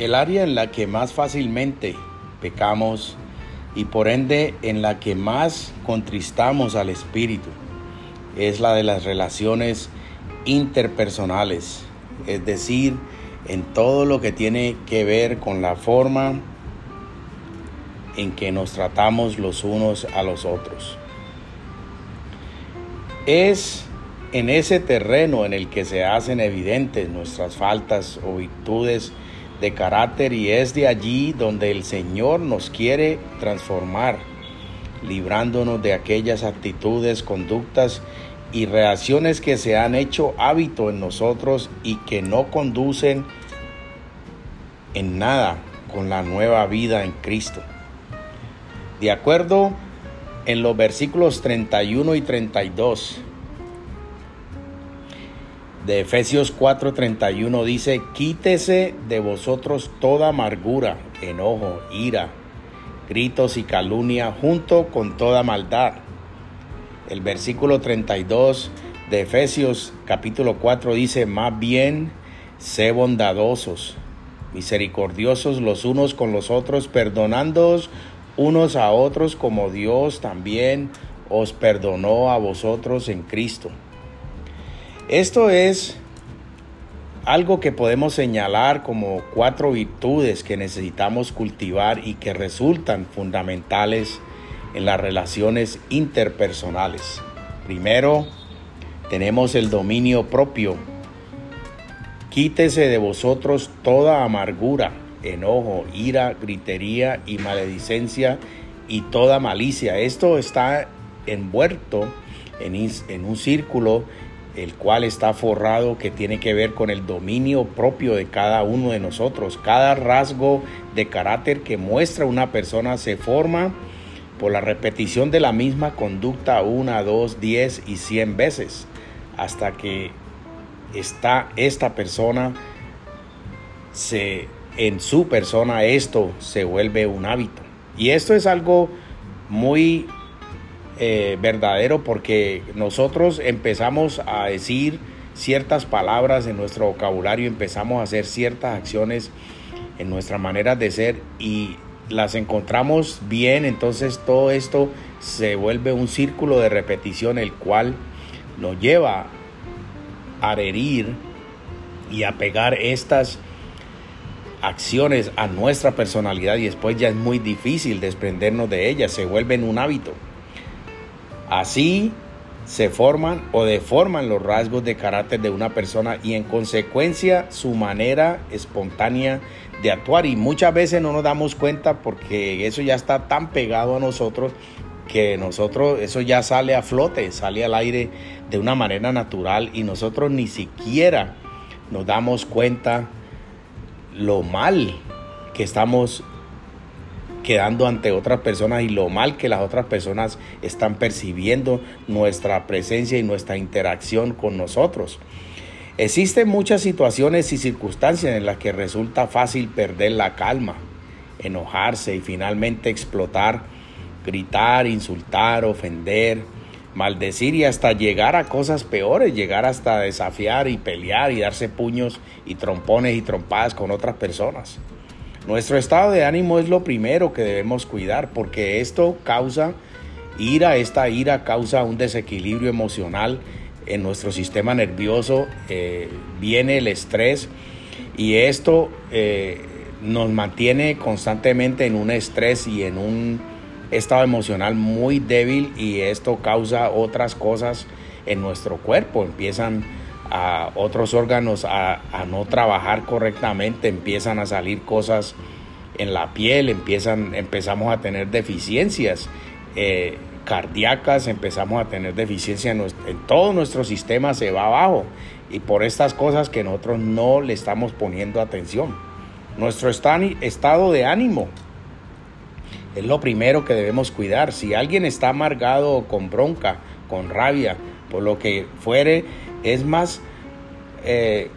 El área en la que más fácilmente pecamos y por ende en la que más contristamos al Espíritu es la de las relaciones interpersonales, es decir, en todo lo que tiene que ver con la forma en que nos tratamos los unos a los otros. Es en ese terreno en el que se hacen evidentes nuestras faltas o virtudes de carácter y es de allí donde el Señor nos quiere transformar, librándonos de aquellas actitudes, conductas y reacciones que se han hecho hábito en nosotros y que no conducen en nada con la nueva vida en Cristo. De acuerdo en los versículos 31 y 32 de Efesios 4:31 dice, quítese de vosotros toda amargura, enojo, ira, gritos y calumnia junto con toda maldad. El versículo 32 de Efesios capítulo 4 dice, más bien, sé bondadosos, misericordiosos los unos con los otros, perdonándoos unos a otros como Dios también os perdonó a vosotros en Cristo. Esto es algo que podemos señalar como cuatro virtudes que necesitamos cultivar y que resultan fundamentales en las relaciones interpersonales. Primero, tenemos el dominio propio. Quítese de vosotros toda amargura, enojo, ira, gritería y maledicencia y toda malicia. Esto está envuelto en, un círculo el cual está forrado que tiene que ver con el dominio propio de cada uno de nosotros. Cada rasgo de carácter que muestra una persona se forma por la repetición de la misma conducta una, dos, diez y cien veces, hasta que está esta persona, se, en su persona esto se vuelve un hábito. Y esto es algo muy eh, verdadero porque nosotros empezamos a decir ciertas palabras en nuestro vocabulario, empezamos a hacer ciertas acciones en nuestra manera de ser y las encontramos bien, entonces todo esto se vuelve un círculo de repetición el cual nos lleva a herir y a pegar estas acciones a nuestra personalidad y después ya es muy difícil desprendernos de ellas, se vuelven un hábito. Así se forman o deforman los rasgos de carácter de una persona y en consecuencia su manera espontánea de actuar. Y muchas veces no nos damos cuenta porque eso ya está tan pegado a nosotros que nosotros eso ya sale a flote, sale al aire de una manera natural y nosotros ni siquiera nos damos cuenta lo mal que estamos quedando ante otras personas y lo mal que las otras personas están percibiendo nuestra presencia y nuestra interacción con nosotros. Existen muchas situaciones y circunstancias en las que resulta fácil perder la calma, enojarse y finalmente explotar, gritar, insultar, ofender, maldecir y hasta llegar a cosas peores, llegar hasta desafiar y pelear y darse puños y trompones y trompadas con otras personas. Nuestro estado de ánimo es lo primero que debemos cuidar porque esto causa ira, esta ira causa un desequilibrio emocional en nuestro sistema nervioso, eh, viene el estrés y esto eh, nos mantiene constantemente en un estrés y en un estado emocional muy débil y esto causa otras cosas en nuestro cuerpo, empiezan a otros órganos a, no trabajar correctamente, empiezan a salir cosas en la piel, empiezan, empezamos a tener deficiencias eh, cardíacas, empezamos a tener deficiencias en, en todo nuestro sistema se va abajo y por estas cosas que nosotros no le estamos poniendo atención. Nuestro estado de ánimo es lo primero que debemos cuidar. Si alguien está amargado con bronca, con rabia, por lo que fuere, es más, eh,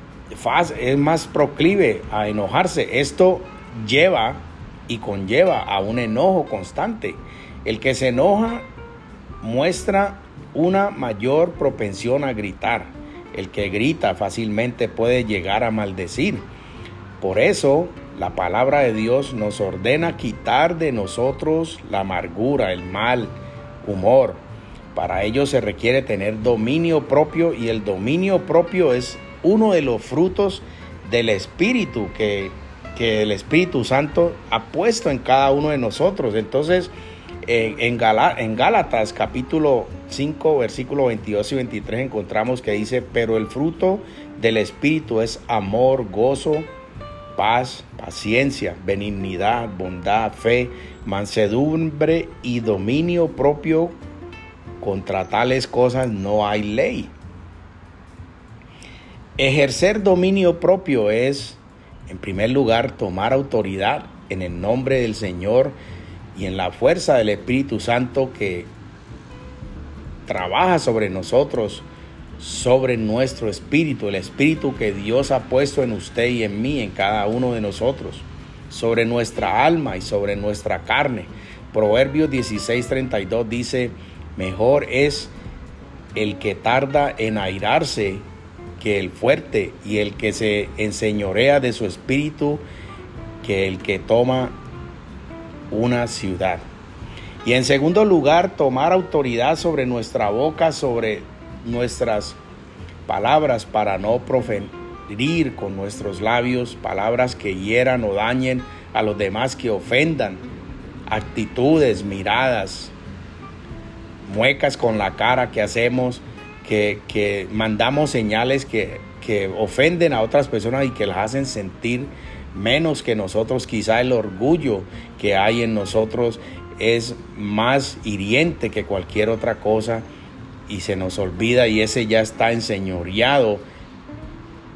es más proclive a enojarse. Esto lleva y conlleva a un enojo constante. El que se enoja muestra una mayor propensión a gritar. El que grita fácilmente puede llegar a maldecir. Por eso la palabra de Dios nos ordena quitar de nosotros la amargura, el mal, humor. Para ello se requiere tener dominio propio y el dominio propio es uno de los frutos del Espíritu que, el Espíritu Santo ha puesto en cada uno de nosotros. Entonces, en, en Gálatas capítulo 5, versículo 22 y 23 encontramos que dice, pero el fruto del Espíritu es amor, gozo, paz, paciencia, benignidad, bondad, fe, mansedumbre y dominio propio. Contra tales cosas no hay ley. Ejercer dominio propio es, en primer lugar, tomar autoridad en el nombre del Señor y en la fuerza del Espíritu Santo que trabaja sobre nosotros sobre nuestro espíritu, el espíritu que Dios ha puesto en usted y en mí, en cada uno de nosotros, sobre nuestra alma y sobre nuestra carne. Proverbios 16:32 dice, mejor es el que tarda en airarse que el fuerte y el que se enseñorea de su espíritu que el que toma una ciudad. Y en segundo lugar, tomar autoridad sobre nuestra boca, sobre nuestras palabras para no proferir con nuestros labios palabras que hieran o dañen a los demás, que ofendan, actitudes, miradas, muecas con la cara que hacemos, que, que mandamos señales que, que ofenden a otras personas y que las hacen sentir menos que nosotros. Quizá el orgullo que hay en nosotros es más hiriente que cualquier otra cosa y se nos olvida y ese ya está enseñoreado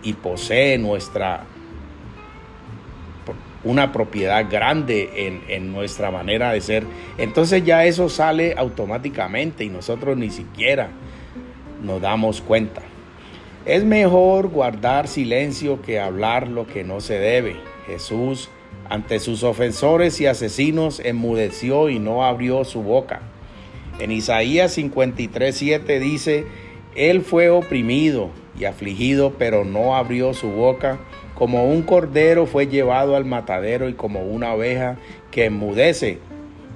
y posee nuestra una propiedad grande en, en, nuestra manera de ser. Entonces ya eso sale automáticamente y nosotros ni siquiera nos damos cuenta. Es mejor guardar silencio que hablar lo que no se debe. Jesús ante sus ofensores y asesinos enmudeció y no abrió su boca. En Isaías 53, 7 dice, Él fue oprimido y afligido, pero no abrió su boca. Como un cordero fue llevado al matadero y como una oveja que enmudece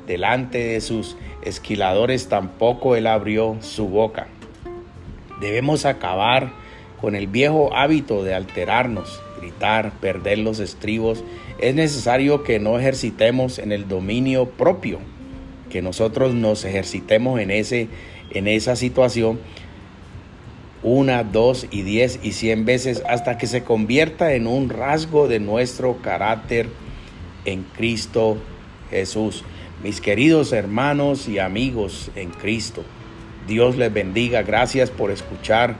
delante de sus esquiladores, tampoco Él abrió su boca. Debemos acabar con el viejo hábito de alterarnos, gritar, perder los estribos. Es necesario que no ejercitemos en el dominio propio que nosotros nos ejercitemos en, ese, en esa situación una, dos y diez y cien veces hasta que se convierta en un rasgo de nuestro carácter en Cristo Jesús. Mis queridos hermanos y amigos en Cristo, Dios les bendiga. Gracias por escuchar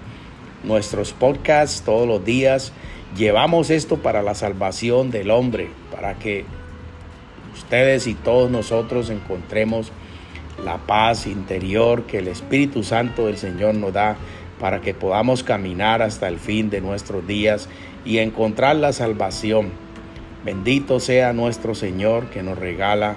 nuestros podcasts todos los días. Llevamos esto para la salvación del hombre, para que ustedes y todos nosotros encontremos la paz interior que el Espíritu Santo del Señor nos da para que podamos caminar hasta el fin de nuestros días y encontrar la salvación. Bendito sea nuestro Señor que nos regala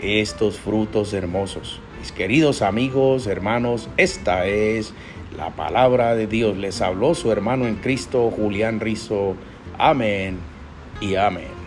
estos frutos hermosos. Mis queridos amigos, hermanos, esta es la palabra de Dios. Les habló su hermano en Cristo, Julián Rizo. Amén y amén.